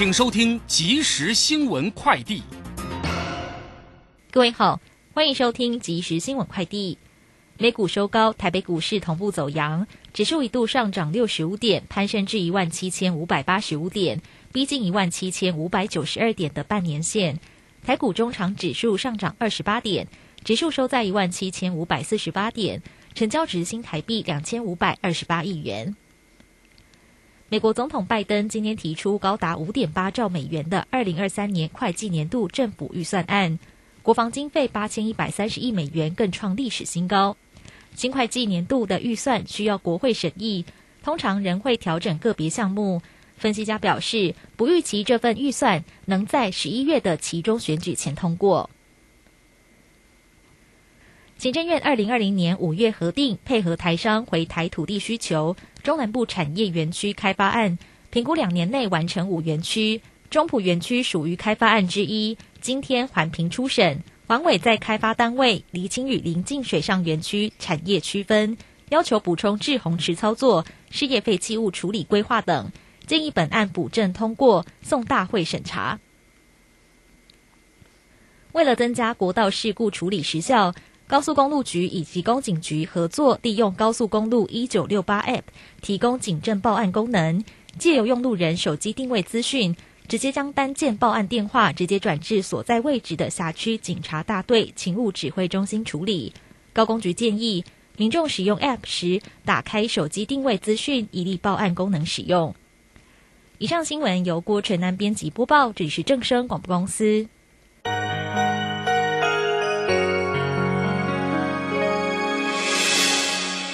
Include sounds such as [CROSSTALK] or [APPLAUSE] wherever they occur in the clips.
请收听即时新闻快递。各位好，欢迎收听即时新闻快递。美股收高，台北股市同步走阳，指数一度上涨六十五点，攀升至一万七千五百八十五点，逼近一万七千五百九十二点的半年线。台股中长指数上涨二十八点，指数收在一万七千五百四十八点，成交值新台币两千五百二十八亿元。美国总统拜登今天提出高达五点八兆美元的二零二三年会计年度政府预算案，国防经费八千一百三十亿美元更创历史新高。新会计年度的预算需要国会审议，通常仍会调整个别项目。分析家表示，不预期这份预算能在十一月的其中选举前通过。行政院二零二零年五月核定配合台商回台土地需求，中南部产业园区开发案，评估两年内完成五园区，中埔园区属于开发案之一。今天环评初审，环委在开发单位厘清与临近水上园区产业区分，要求补充滞洪池操作、事业废弃物处理规划等，建议本案补正通过，送大会审查。为了增加国道事故处理时效。高速公路局以及公警局合作，利用高速公路一九六八 App 提供警政报案功能，借由用路人手机定位资讯，直接将单件报案电话直接转至所在位置的辖区警察大队勤务指挥中心处理。高公局建议民众使用 App 时，打开手机定位资讯，以利报案功能使用。以上新闻由郭纯南编辑播报，这里是正声广播公司。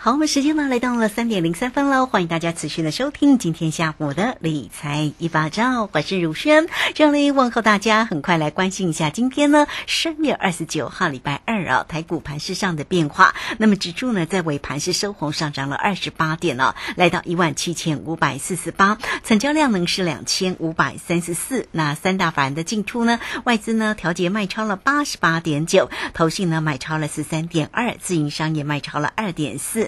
好，我们时间呢来到了三点零三分喽，欢迎大家持续的收听今天下午的理财一把照，我是如轩，这里问候大家，很快来关心一下今天呢三月二十九号礼拜二啊，台股盘市上的变化。那么指数呢在尾盘是收红上涨了二十八点了，来到一万七千五百四十八，成交量呢是两千五百三十四。那三大法人的进出呢，外资呢调节卖超了八十八点九，投信呢买超了十三点二，自营商也卖超了二点四。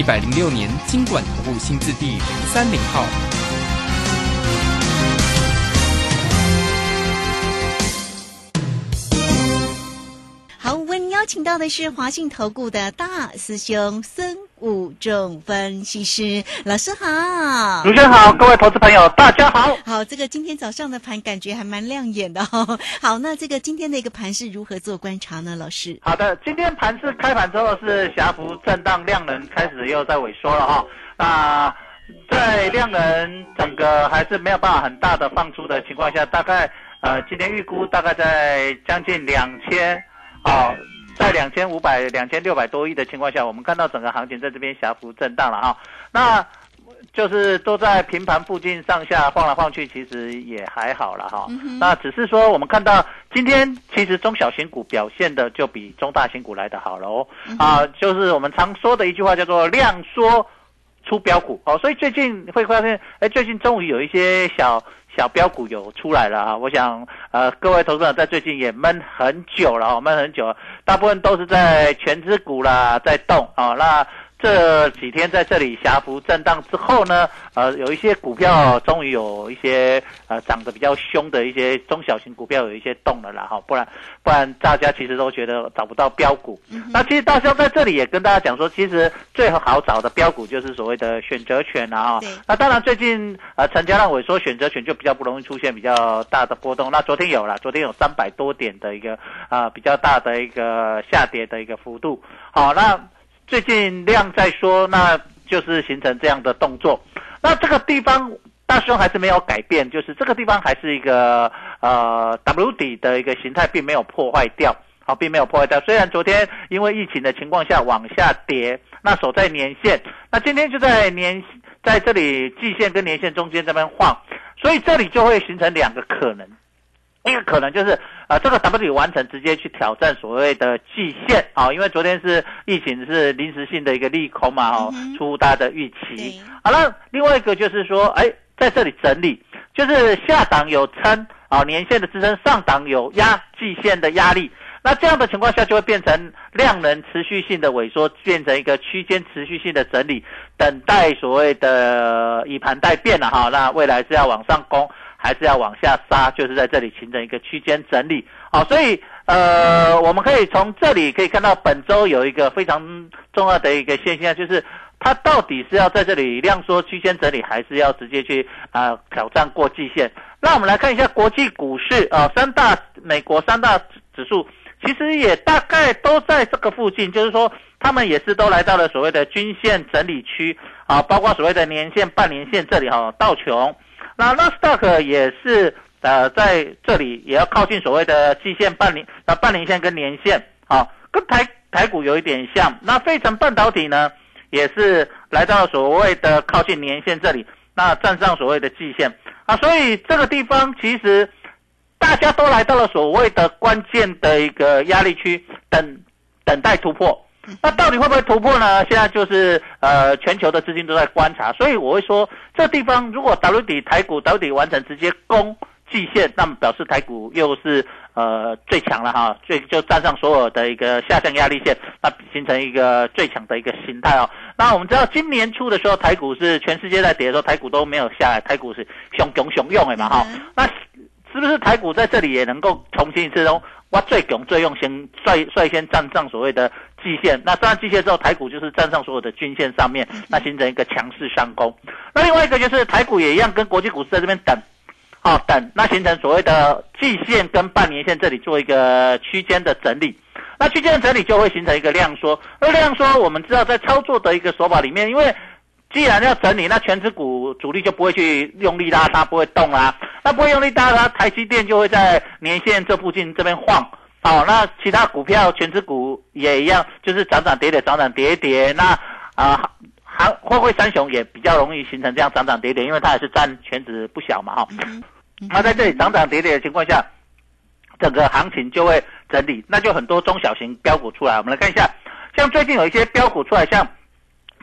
一百零六年，金管投顾新字第零三零号。请到的是华信投顾的大师兄孙武仲分析师老师好，主持人好，各位投资朋友大家好。好，这个今天早上的盘感觉还蛮亮眼的哦。[LAUGHS] 好，那这个今天的一个盘是如何做观察呢？老师，好的，今天盘是开盘之后是狭幅震荡，量能开始又在萎缩了哈。那在量能整个还是没有办法很大的放出的情况下，大概呃今天预估大概在将近两千啊，在两千五百、两千六百多亿的情况下，我们看到整个行情在这边小幅震荡了哈。那就是都在平盘附近上下晃来晃去，其实也还好了哈。那只是说我们看到今天其实中小型股表现的就比中大型股来的好了哦。啊，就是我们常说的一句话叫做量缩出标股哦。所以最近会发现，哎，最近终于有一些小小标股有出来了啊。我想呃，各位投资者在最近也闷很久了啊，闷很久了，大部分都是在全资股啦在动啊。那这几天在这里狭幅震荡之后呢，呃，有一些股票终于有一些呃涨得比较凶的一些中小型股票有一些动了啦哈，不然不然大家其实都觉得找不到标股。那其实大兄在这里也跟大家讲说，其实最好找的标股就是所谓的选择权啊哈。那当然最近呃成交量萎缩，选择权就比较不容易出现比较大的波动。那昨天有了，昨天有三百多点的一个啊比较大的一个下跌的一个幅度。好，那。最近量在说，那就是形成这样的动作。那这个地方大兄还是没有改变，就是这个地方还是一个呃 W 底的一个形态，并没有破坏掉，好，并没有破坏掉。虽然昨天因为疫情的情况下往下跌，那守在年线，那今天就在年在这里季线跟年线中间这边晃，所以这里就会形成两个可能。一个可能就是，呃，这个 W 完成直接去挑战所谓的季线啊，因为昨天是疫情是临时性的一个利空嘛，哦，出乎大家的预期。好了，另外一个就是说，哎，在这里整理，就是下档有撑啊，年线的支撑，上档有压季线的压力。那这样的情况下，就会变成量能持续性的萎缩，变成一个区间持续性的整理，等待所谓的以盘待变了哈。那未来是要往上攻。还是要往下杀，就是在这里形成一个区间整理，好，所以呃，我们可以从这里可以看到本周有一个非常重要的一个现象，就是它到底是要在这里量缩区间整理，还是要直接去啊挑战过季线？那我们来看一下国际股市啊，三大美国三大指数其实也大概都在这个附近，就是说他们也是都来到了所谓的均线整理区啊，包括所谓的年线、半年线这里哈，道琼。那纳斯达克也是呃在这里也要靠近所谓的季线、半年、那半年线跟年线啊，跟台台股有一点像。那费城半导体呢，也是来到所谓的靠近年线这里，那站上所谓的季线啊，所以这个地方其实大家都来到了所谓的关键的一个压力区，等等待突破。那到底会不会突破呢？现在就是呃，全球的资金都在观察，所以我会说，这地方如果 W 底台股 W 底完成直接攻季线，那么表示台股又是呃最强了哈，最就站上所有的一个下降压力线，那形成一个最强的一个形态哦。那我们知道今年初的时候，台股是全世界在跌的时候，台股都没有下来，台股是熊熊熊用的嘛哈。那是不是台股在这里也能够重新一次中？我最勇最用，先率率先站上所谓的季线，那站上季线之后，台股就是站上所有的均线上面，那形成一个强势上攻。那另外一个就是台股也一样，跟国际股市在这边等，啊等，那形成所谓的季线跟半年线这里做一个区间的整理，那区间的整理就会形成一个量缩。而量缩，我们知道在操作的一个手法里面，因为既然要整理，那全指股主力就不会去用力拉它，不会动啦。那不会用力拉它，台积电就会在年线这附近这边晃。好，那其他股票全指股也一样，就是涨涨跌跌，涨涨跌跌。那啊，还会会三雄也比较容易形成这样涨涨跌跌，因为它也是占全指不小嘛，哈。那在这里涨涨跌跌的情况下，整个行情就会整理，那就很多中小型标股出来。我们来看一下，像最近有一些标股出来，像。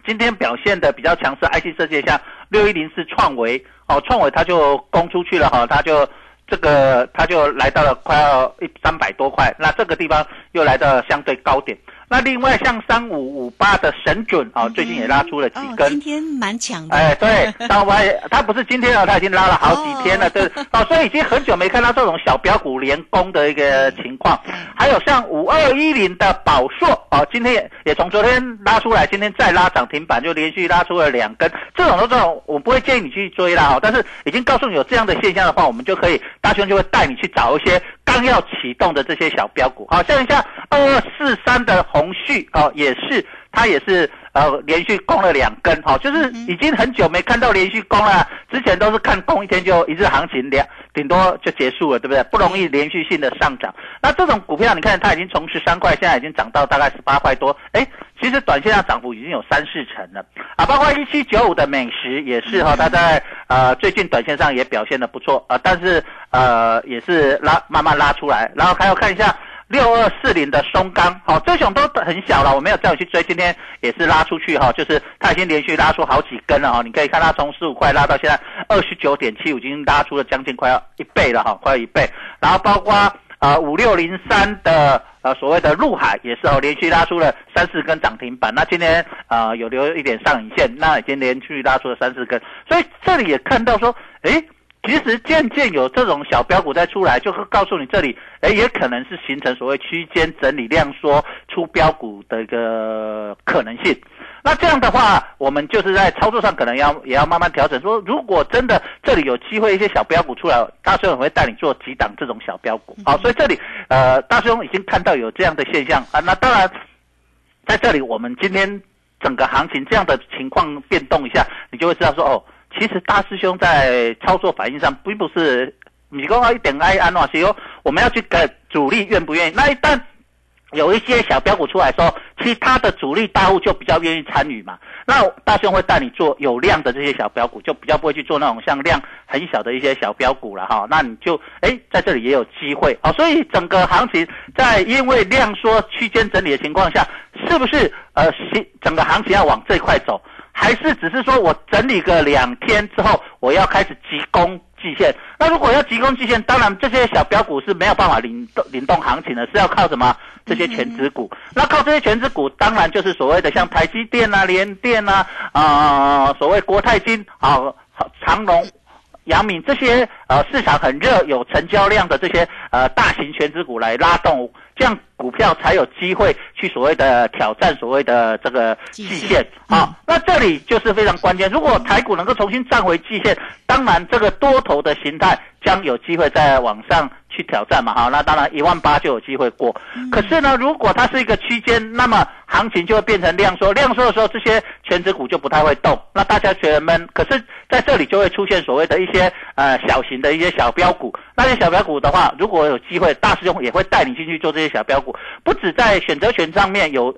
今天表现的比较强势，IC 设计像六一零四创维哦，创维它就攻出去了哈，它就这个它就来到了快要一三百多块，那这个地方又来到相对高点。那另外像三五五八的神准啊，最近也拉出了几根，今天蛮强的。哎，对，那我它不是今天啊，它已经拉了好几天了，对，哦，所以已经很久没看到这种小标股连攻的一个情况。还有像五二一零的宝硕哦，今天也也从昨天拉出来，今天再拉涨停板，就连续拉出了两根。这种这种，我不会建议你去追啦，但是已经告诉你有这样的现象的话，我们就可以大兄就会带你去找一些刚要启动的这些小标股，好像像二四三的。宏旭哦，也是它也是呃连续攻了两根哈、哦，就是已经很久没看到连续攻了，之前都是看攻一天就一日行情两顶多就结束了，对不对？不容易连续性的上涨。那这种股票你看它已经从十三块，现在已经涨到大概十八块多，哎，其实短线上涨幅已经有三四成了啊，包括一七九五的美食也是哈、它在呃最近短线上也表现的不错啊，但是呃也是拉慢慢拉出来，然后还要看一下。六二四零的松钢，好、这种都很小了，我没有再去追，今天也是拉出去哈、就是它已经连续拉出好几根了哈、你可以看它从十五块拉到现在二十九点七五，已经拉出了将近快要一倍了哈、快要一倍。然后包括啊五六零三的呃所谓的陆海也是哦，连续拉出了三四根涨停板，那今天啊、有留一点上影线，那已经连续拉出了三四根，所以这里也看到说，诶。其实渐渐有这种小标股在出来，就会告诉你这里，哎，也可能是形成所谓区间整理量缩出标股的一个可能性。那这样的话，我们就是在操作上可能要也要慢慢调整。说如果真的这里有机会一些小标股出来，大师兄会带你做几档这种小标股。好，所以这里呃，大师兄已经看到有这样的现象啊。那当然，在这里我们今天整个行情这样的情况变动一下，你就会知道说哦。其实大师兄在操作反应上，并不是你讲到一点爱安诺西哦，我们要去跟主力愿不愿意。那一旦有一些小标股出来说，其他的主力大户就比较愿意参与嘛。那大师兄会带你做有量的这些小标股，就比较不会去做那种像量很小的一些小标股了哈。那你就哎在这里也有机会啊。所以整个行情在因为量缩区间整理的情况下，是不是呃整个行情要往这块走？还是只是说我整理个两天之后，我要开始急攻季线。那如果要急攻季线，当然这些小标股是没有办法领动领动行情的，是要靠什么？这些全指股。那靠这些全指股，当然就是所谓的像台积电啊、联电啊、啊、所谓国泰金啊、长隆。阳明这些呃市场很热有成交量的这些呃大型全资股来拉动，这样股票才有机会去所谓的挑战所谓的这个季线啊。那这里就是非常关键，如果台股能够重新站回季线，当然这个多头的形态将有机会再往上去挑战嘛。哈，那当然一万八就有机会过。可是呢，如果它是一个区间，那么行情就会变成量缩，量缩的时候这些全指股就不太会动，那大家觉得闷。可是在这里就会出现所谓的一些。些呃小型的一些小标股，那些小标股的话，如果有机会，大师兄也会带你进去做这些小标股，不止在选择权上面有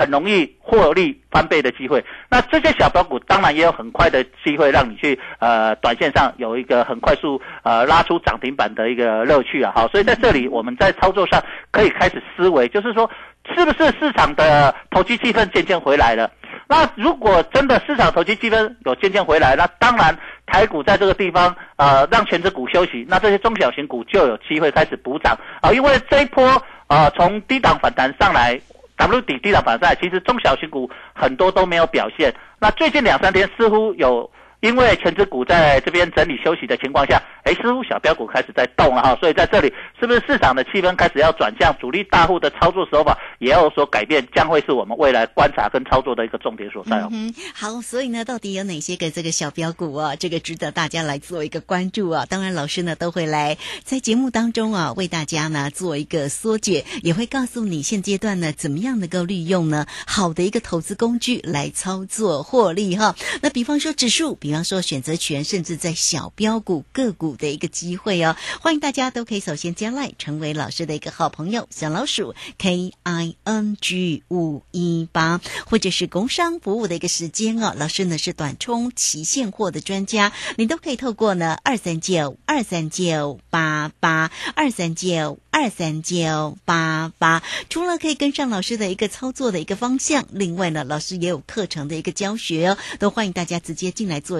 很容易获利翻倍的机会，那这些小标股当然也有很快的机会让你去呃短线上有一个很快速呃拉出涨停板的一个乐趣啊，好，所以在这里我们在操作上可以开始思维，就是说是不是市场的投机气氛渐渐回来了？那如果真的市场投机气氛有渐渐回来，那当然台股在这个地方呃让全指股休息，那这些中小型股就有机会开始补涨。啊，因为这一波呃从低档反弹上来，W 底低档反弹，其实中小型股很多都没有表现。那最近两三天似乎有。因为全指股在这边整理休息的情况下，哎，似乎小标股开始在动了哈，所以在这里是不是市场的气氛开始要转向，主力大户的操作手法也要有所改变，将会是我们未来观察跟操作的一个重点所在哦。嗯，好，所以呢，到底有哪些个这个小标股啊？这个值得大家来做一个关注啊。当然，老师呢都会来在节目当中啊，为大家呢做一个缩解，也会告诉你现阶段呢怎么样能够利用呢好的一个投资工具来操作获利哈。那比方说指数，比比方说选择权，甚至在小标股个股的一个机会哦。欢迎大家都可以首先加来成为老师的一个好朋友，小老鼠 K I N G 五一八，或者是工商服务的一个时间哦。老师呢是短冲期现货的专家，你都可以透过呢二三九二三九八八二三九二三九八八，除了可以跟上老师的一个操作的一个方向，另外呢，老师也有课程的一个教学哦，都欢迎大家直接进来做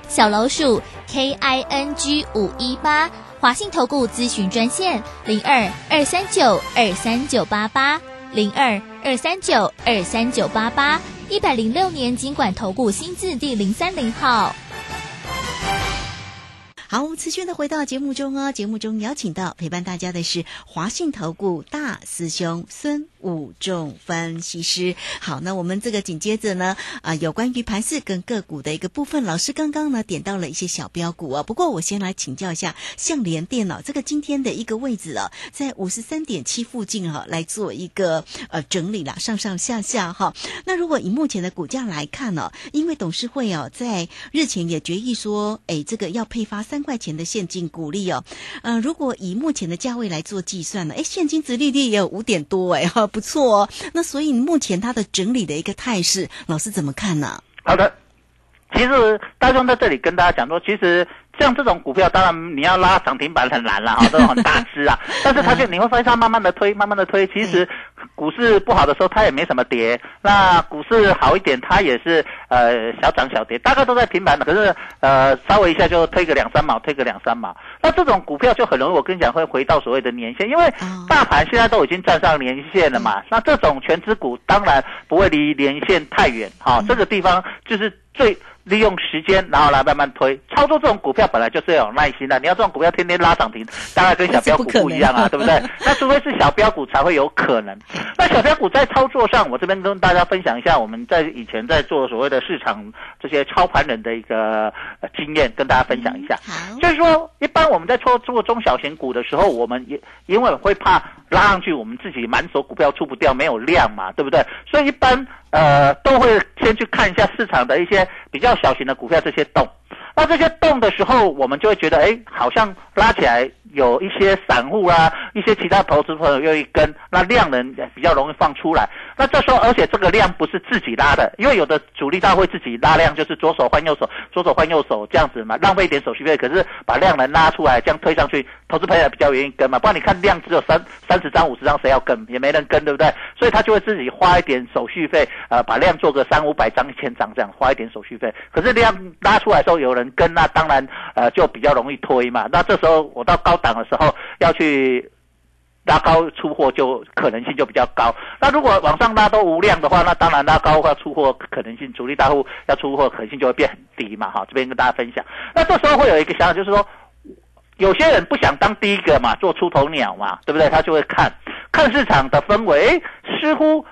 小老鼠 K I N G 五一八，华信投顾咨询专线零二二三九二三九八八。零二二三九二三九八八，一百零六年经管投顾新字第零三零号。好，我们持续的回到节目中哦。节目中邀请到陪伴大家的是华信投顾大师兄孙五重分析师。好，那我们这个紧接着呢，啊、有关于盘势跟个股的一个部分，老师刚刚呢点到了一些小标股啊。不过我先来请教一下，像联电脑这个今天的一个位置啊，在五十三点七附近哈、来做一个呃整理啦，上上下下哈、那如果以目前的股价来看呢、因为董事会哦在日前也决议说，哎，这个要配发三块钱的现金股利哦。呃，如果以目前的价位来做计算呢，哎，现金值利率也有五点多哎，哈，不错哦。那所以目前它的整理的一个态势，老师怎么看呢？好的，其实大众在这里跟大家讲说，其实像这种股票，当然你要拉涨停板很难了哈，这种很大只啊。[LAUGHS] 但是它就你会发现它慢慢的推，慢慢的推，其实股市不好的时候它也没什么跌，那股市好一点它也是呃小涨小跌，大概都在平盘的。可是呃稍微一下就推个两三毛，推个两三毛，那这种股票就很容易，我跟你讲会回到所谓的年线，因为哦。大盘现在都已经站上年线了嘛，那这种全指股当然不会离年线太远，哈、这个地方就是最利用时间，然后来慢慢推。操作这种股票本来就是要有耐心的，你要这种股票天天拉涨停，当然跟小标股不一样啊，[LAUGHS] 对不对？那除非是小标股才会有可能。那小标股在操作上，我这边跟大家分享一下，我们在以前在做所谓的市场这些操盘人的一个呃经验，跟大家分享一下。好，就是说，一般我们在做做中小型股的时候，我们也因为会怕拉上去，我们自己满手股票出不掉，没有量嘛，对不对？所以一般呃都会先去看一下市场的一些比较小型的股票这些动。那这些动的时候，我们就会觉得，哎，好像拉起来有一些散户啊，一些其他投资朋友愿意跟，那量能比较容易放出来。那这时候，而且这个量不是自己拉的，因为有的主力大会自己拉量，就是左手换右手，左手换右手这样子嘛，浪费一点手续费，可是把量能拉出来，这样推上去，投资朋友比较愿意跟嘛。不然你看量只有三三十张、五十张，谁要跟？也没人跟，对不对？所以他就会自己花一点手续费，呃，把量做个三五百张、一千张这样，花一点手续费。可是量拉出来的时候有人跟，那当然呃就比较容易推嘛。那这时候我到高档的时候要去。拉高出货就可能性就比较高。那如果往上拉都无量的话，那当然拉高要出货可能性，主力大户要出货可能性就会变很低嘛。哈，这边跟大家分享。那这时候会有一个想法，就是说，有些人不想当第一个嘛，做出头鸟嘛，对不对？他就会看看市场的氛围，似乎。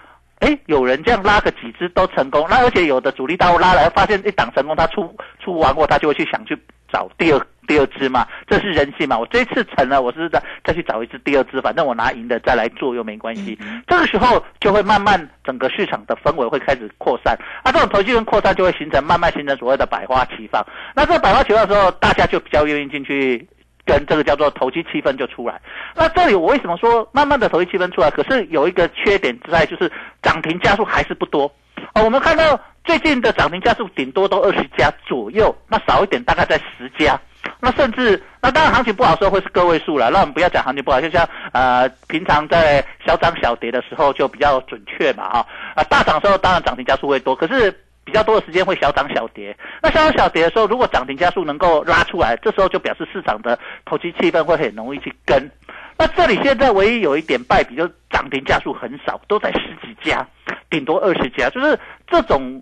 哎，有人这样拉个几只都成功，那而且有的主力大户拉来，发现一档成功，他出出完货，他就会去想去找第二第二只嘛，这是人性嘛。我这一次成了，我是再再去找一只第二只，反正我拿赢的再来做又没关系。这个时候就会慢慢整个市场的氛围会开始扩散，啊，这种投机跟扩散就会形成慢慢形成所谓的百花齐放。那这个百花齐放的时候，大家就比较愿意进去。跟这个叫做投机气氛就出来。那这里我为什么说慢慢的投机气氛出来？可是有一个缺点在，就是涨停家数还是不多。哦，我们看到最近的涨停家数顶多都二十家左右，那少一点大概在十家。那甚至那当然行情不好的时候会是个位数了。那我们不要讲行情不好，就像呃平常在小涨小跌的时候就比较准确嘛哈。啊大涨的时候当然涨停家数会多，可是。比较多的时间会小涨小跌，那小涨小跌的时候，如果涨停加速能够拉出来，这时候就表示市场的投机气氛会很容易去跟。那这里现在唯一有一点败笔，就是涨停加速很少，都在十几家，顶多二十家，就是这种。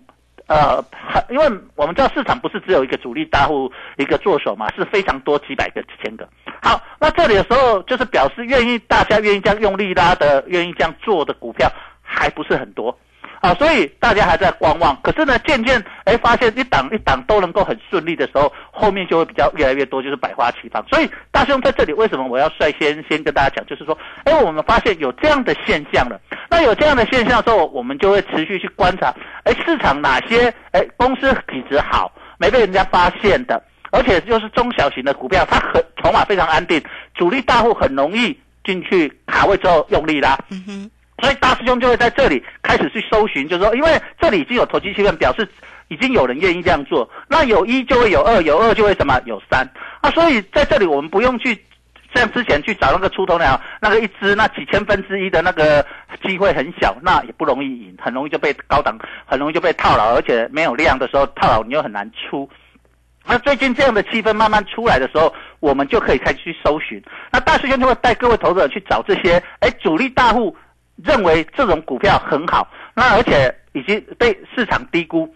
呃，因为我们知道市场不是只有一个主力大户一个做手嘛，是非常多几百个、几千个。好，那这里的时候就是表示愿意大家愿意这样用力拉的、愿意这样做的股票还不是很多。啊，所以大家还在观望。可是呢，渐渐哎发现一档一档都能够很顺利的时候，后面就会比较越来越多，就是百花齐放。所以大兄在这里为什么我要率先先跟大家讲，就是说，哎，我们发现有这样的现象了。那有这样的现象之后，我们就会持续去观察，哎，市场哪些哎公司体质好，没被人家发现的，而且又是中小型的股票，它很筹码非常安定，主力大户很容易进去卡位之后用力拉。嗯哼。所以大师兄就会在这里开始去搜寻，就是说，因为这里已经有投机气氛，表示已经有人愿意这样做。那有一就会有二，有二就会什么有三啊。所以在这里我们不用去像之前去找那个出头鸟，那个一只那几千分之一的那个机会很小，那也不容易赢，很容易就被高档，很容易就被套牢，而且没有量的时候套牢你又很难出。那最近这样的气氛慢慢出来的时候，我们就可以开始去搜寻。那大师兄就会带各位投资者去找这些，哎，主力大户。认为这种股票很好，那而且已经被市场低估。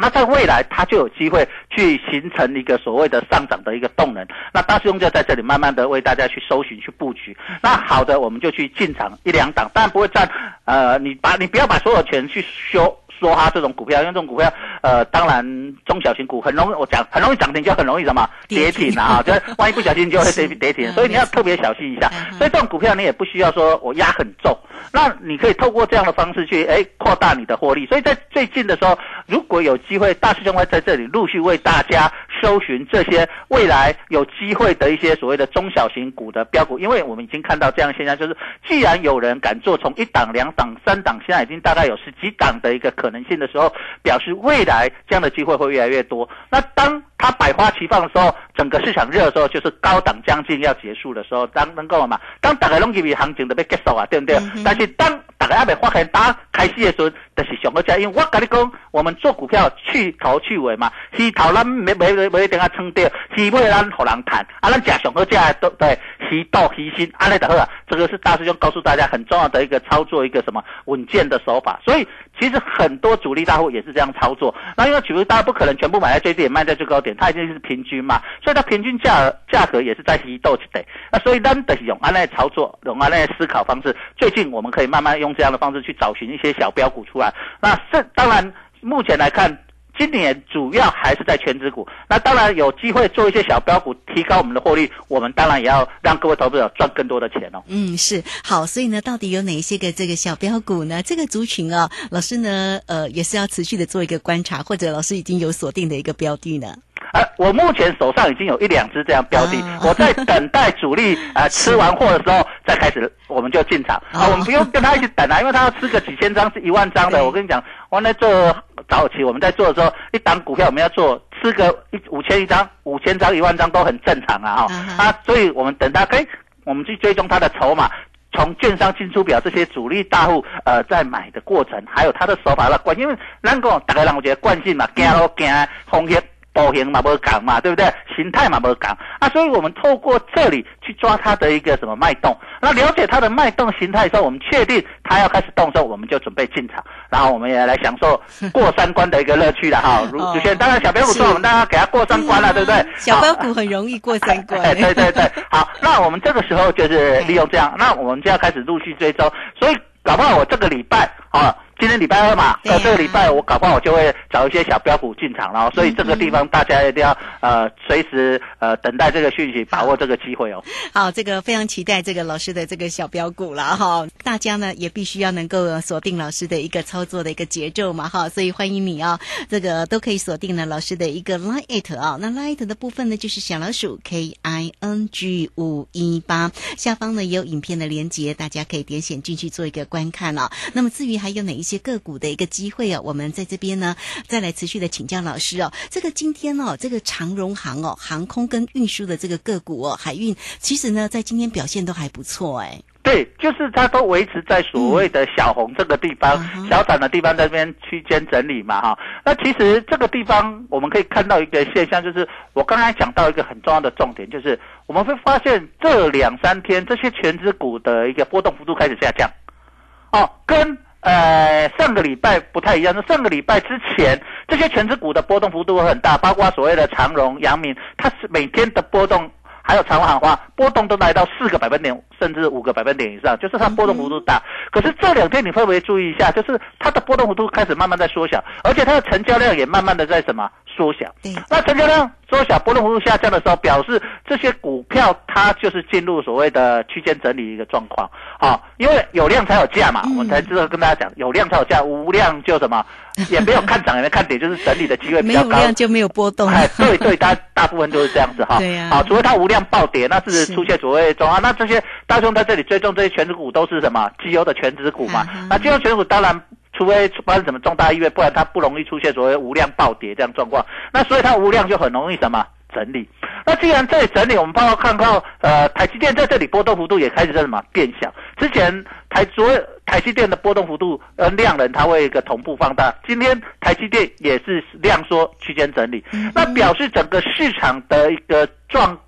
那在未来，它就有机会去形成一个所谓的上涨的一个动能。那大师兄就在这里慢慢的为大家去搜寻、去布局。那好的，我们就去进场一两档，但不会占。呃，你把你不要把所有钱去修。说哈这种股票，因为这种股票，呃，当然中小型股很容易，我讲很容易涨停，就很容易什么跌停啊，[LAUGHS] 就是万一不小心就会跌跌停，所以你要特别小心一下。所以这种股票你也不需要说我压很重，那你可以透过这样的方式去哎扩大你的获利。所以在最近的时候，如果有机会，大师兄会在这里陆续为大家搜寻这些未来有机会的一些所谓的中小型股的标股，因为我们已经看到这样现象，就是既然有人敢做从一档、两档、三档，现在已经大概有十几档的一个可。可能性的时候，表示未来这样的机会会越来越多。那当它百花齐放的时候，整个市场热的时候，就是高档将近要结束的时候，当能够了嘛？当大家拢以为行情都被结束啊，对不对？但是当大家还没发现打开始的时候，就是上个价。因为我跟你讲，我们做股票去头去尾嘛，去头咱没没没没等下撑掉，去尾咱好人谈。啊，咱假上个价都对，提到提心，安尼的好这个是大师兄告诉大家很重要的一个操作，一个什么稳健的手法。所以其实很多主力大户也是这样操作。那因为举例，大家不可能全部买在最低点，卖在最高点，它一定是平均嘛。所以它平均价价格也是在移动起的。那所以咱的用安内操作，用安内思考方式，最近我们可以慢慢用这样的方式去找寻一些小标股出来。那这当然目前来看。今年主要还是在全职股，那当然有机会做一些小标股，提高我们的获利。我们当然也要让各位投资者赚更多的钱哦。嗯，是好，所以呢，到底有哪些个这个小标股呢？这个族群啊，老师呢，呃，也是要持续的做一个观察，或者老师已经有锁定的一个标的呢。呃，我目前手上已经有一两只这样标的，我在等待主力呃 [LAUGHS] 吃完货的时候再开始，我们就进场啊。我们不用跟他一起等啊，因为他要吃个几千张是一万张的。我跟你讲，我在做早期我们在做的时候，一档股票我们要做吃个一五千一张、五千张、一万张都很正常啊哈啊，所以我们等他，哎，我们去追踪他的筹码，从券商进出表这些主力大户呃在买的过程，还有他的手法的惯，因为咱讲大概让我觉得惯性嘛，惊咯惊风险。波形嘛不港嘛，对不对？形态嘛不港啊，所以我们透过这里去抓它的一个什么脉动，那了解它的脉动形态的时候，我们确定它要开始动的时候，我们就准备进场，然后我们也来享受 [LAUGHS] 过三关的一个乐趣了哈。如主先当然小标股说我们大家给它过三关了，对不对？小标股很容易过三关。[LAUGHS] 对对对，好，那我们这个时候就是利用这样，那我们就要开始陆续追踪，所以搞不好我这个礼拜啊。今天礼拜二嘛，呃，这个礼拜我搞不好我就会找一些小标股进场了，所以这个地方大家一定要呃随时呃等待这个讯息，把握这个机会哦。好，这个非常期待这个老师的这个小标股了哈，大家呢也必须要能够锁定老师的一个操作的一个节奏嘛哈，所以欢迎你啊，这个都可以锁定了老师的一个 Line 啊，那 Line 的部分呢就是小老鼠 K I N G 五一八，下方呢也有影片的连接，大家可以点选进去做一个观看了。那么至于还有哪一些？些个股的一个机会哦，我们在这边呢，再来持续的请教老师哦。这个今天哦，这个长荣航哦，航空跟运输的这个个股哦，海运其实呢，在今天表现都还不错哎。对，就是它都维持在所谓的小红这个地方，小涨的地方那边区间整理嘛哈。那其实这个地方我们可以看到一个现象，就是我刚才讲到一个很重要的重点，就是我们会发现这两三天这些全指股的一个波动幅度开始下降，哦，跟。呃，上个礼拜不太一样。那上个礼拜之前，这些全职股的波动幅度很大，包括所谓的长荣、阳明，它是每天的波动，还有长荣、航花波动都来到四个百分点，甚至五个百分点以上，就是它波动幅度大。可是这两天你会不会注意一下，就是它的波动幅度开始慢慢在缩小，而且它的成交量也慢慢的在什么缩小？那成交量。缩小波动幅度下降的时候，表示这些股票它就是进入所谓的区间整理一个状况，好，因为有量才有价嘛，我才知道跟大家讲，有量才有价，无量就什么，也没有看涨也没看跌，就是整理的机会比较高。没有量就没有波动。哎，对对，大 [LAUGHS] 大部分都是这样子哈。对呀。好，除非它无量暴跌，那是出现所谓中啊。那这些大众在这里追踪这些全值股都是什么？绩优的全值股嘛。那绩优全值股当然。除非发生什么重大意外，不然它不容易出现所谓无量暴跌这样状况。那所以它无量就很容易什么整理。那既然这里整理，我们包括看到呃台积电在这里波动幅度也开始在什么变小。之前台所台积电的波动幅度呃量能它会一个同步放大，今天台积电也是量缩区间整理，那表示整个市场的一个状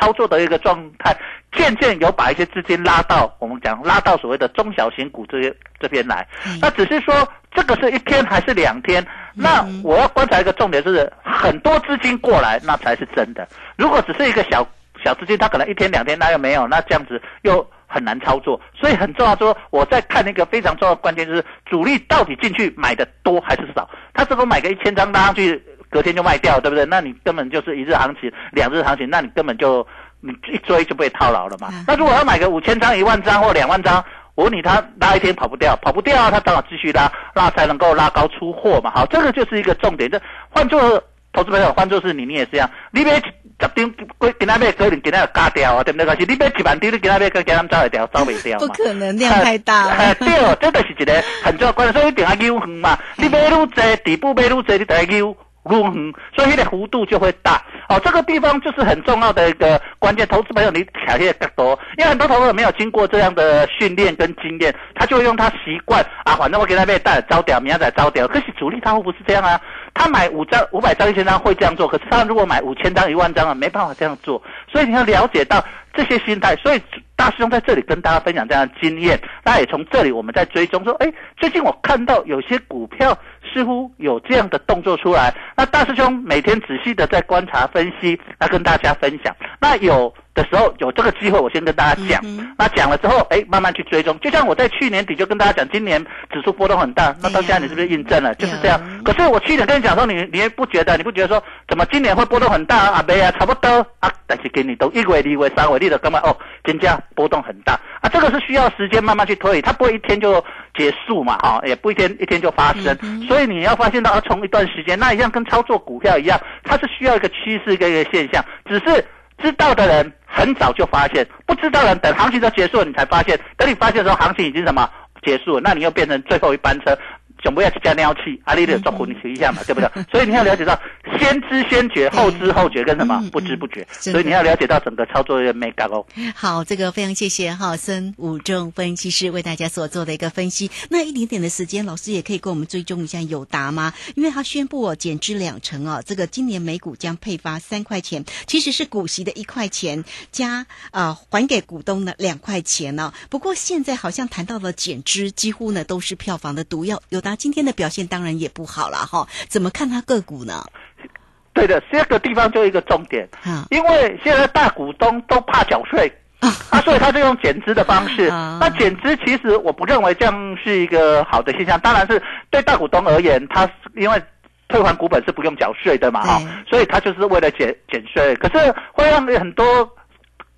操作的一个状态，渐渐有把一些资金拉到我们讲拉到所谓的中小型股这这边来。那只是说这个是一天还是两天？那我要观察一个重点就是很多资金过来，那才是真的。如果只是一个小小资金，它可能一天两天那又没有，那这样子又。很难操作，所以很重要。说我在看那个非常重要的关键，就是主力到底进去买的多还是少？他是否买个一千张拉上去，隔天就卖掉，对不对？那你根本就是一日行情、两日行情，那你根本就你一追就被套牢了嘛。那如果要买个五千张、一万张或两万张，我问你，他拉一天跑不掉，跑不掉，他当然继续拉，那才能够拉高出货嘛。好，这个就是一个重点。这换做投资朋友，换做是你，你也是这样，你别。十张过今仔买可能今仔就加掉啊，对不对？可是你买一万张，你今仔买跟今仔走会掉，走袂掉嘛？不可能量太大。对，这就是一个很重要关键，所以一定要扭远嘛。你买愈多，底部买愈多，你就要扭愈远，所以那个幅度就会大。哦，这个地方就是很重要的一个关键。投资朋友，你卡些更多，因为很多投资者没有经过这样的训练跟经验，他就会用他习惯啊，反正我给他买带招掉，明仔再招掉。可是主力他会不是这样啊？他买五张、五百张、一千张会这样做，可是他如果买五千张、一万张啊，没办法这样做。所以你要了解到这些心态。所以大师兄在这里跟大家分享这样的经验，那也从这里我们在追踪说，哎，最近我看到有些股票似乎有这样的动作出来。那大师兄每天仔细的在观察分析，来跟大家分享。那有。的时候有这个机会，我先跟大家讲。那讲了之后，哎，慢慢去追踪。就像我在去年底就跟大家讲，今年指数波动很大。那到现在你是不是印证了？就是这样。可是我去年跟你讲说，你你也不觉得？你不觉得说，怎么今年会波动很大啊？没啊，差不多啊。但是给你都一位、二位、三位，你的干嘛？哦，金价波动很大啊。这个是需要时间慢慢去推，它不会一天就结束嘛，啊，也不一天一天就发生。所以你要发现到，从一段时间，那一样跟操作股票一样，它是需要一个趋势跟一个现象，只是。知道的人很早就发现，不知道人等行情都结束了你才发现，等你发现的时候行情已经什么结束了，那你又变成最后一班车。总不要去加尿气，阿丽的做混一下嘛，对不对？[LAUGHS] 所以你要了解到先知先觉，后知后觉跟什么不知不觉，所以你要了解到整个操作的美感哦。好，这个非常谢谢哈森武仲分析师为大家所做的一个分析。那一点点的时间，老师也可以跟我们追踪一下友达吗？因为他宣布哦减资两成哦，这个今年每股将配发三块钱，其实是股息的一块钱加啊还给股东的两块钱呢。不过现在好像谈到了减资，几乎呢都是票房的毒药。有达今天的表现当然也不好了哈，怎么看它个股呢？对的，这个地方就一个重点，因为现在大股东都怕缴税啊，所以他就用减资的方式。[LAUGHS] 那减资其实我不认为这样是一个好的现象，当然是对大股东而言，他因为退还股本是不用缴税的嘛哈，所以他就是为了减减税。可是会让很多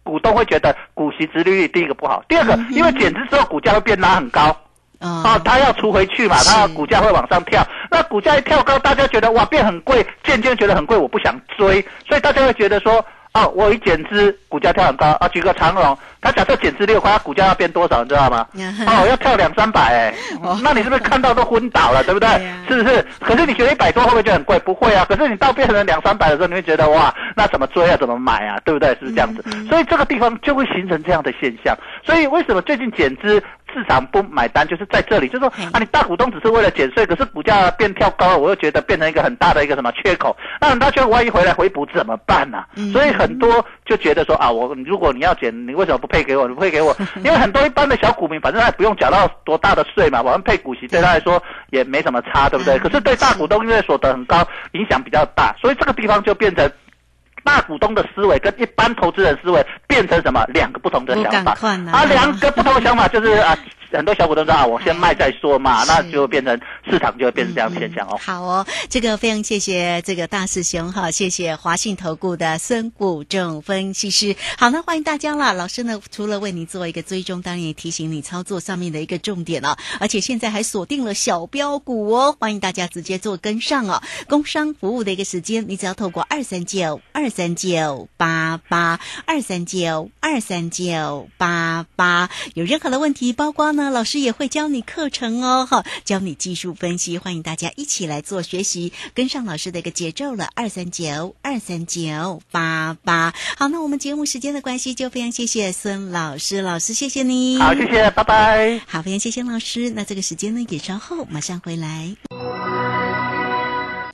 股东会觉得股息殖利率第一个不好，第二个因为减资之后股价会变拉很高。啊，它要除回去嘛，他股价会往上跳，那股价一跳高，大家觉得哇变很贵，渐渐觉得很贵，我不想追，所以大家会觉得说。哦，我一减资，股价跳很高啊！举个长荣，它假设减资六块，它股价要变多少，你知道吗？哦，要跳两三百哎！[LAUGHS] 那你是不是看到都昏倒了，对不对？[LAUGHS] 是不是？可是你觉得一百多会不会就很贵？不会啊！可是你到变成两三百的时候，你会觉得哇，那怎么追啊？怎么买啊？对不对？是这样子？所以这个地方就会形成这样的现象。所以为什么最近减资市场不买单？就是在这里，就是说啊，你大股东只是为了减税，可是股价变跳高了，我又觉得变成一个很大的一个什么缺口。那很大缺口万一回来回补怎么办呢？所以。很多就觉得说啊，我如果你要减，你为什么不配给我？你不配给我，[LAUGHS] 因为很多一般的小股民，反正他不用缴到多大的税嘛，我们配股息对他来说也没什么差，对不对？可是对大股东，因为所得很高，影响比较大，所以这个地方就变成大股东的思维跟一般投资人思维变成什么两个不同的想法啊，两个不同的想法就是啊。很多小股东说啊，我先卖再说嘛，那就变成市场就会变成这样的现象哦。好哦，这个非常谢谢这个大师兄哈，谢谢华信投顾的孙股正分析师。好，那欢迎大家啦。老师呢，除了为你做一个追踪，当然也提醒你操作上面的一个重点哦。而且现在还锁定了小标股哦，欢迎大家直接做跟上哦。工商服务的一个时间，你只要透过二三九二三九八八二三九二三九八八，有任何的问题，包括呢。那老师也会教你课程哦，哈，教你技术分析，欢迎大家一起来做学习，跟上老师的一个节奏了。二三九二三九八八，好，那我们节目时间的关系，就非常谢谢孙老师，老师谢谢你，好，谢谢，拜拜，好，非常谢谢老师，那这个时间呢也稍后马上回来。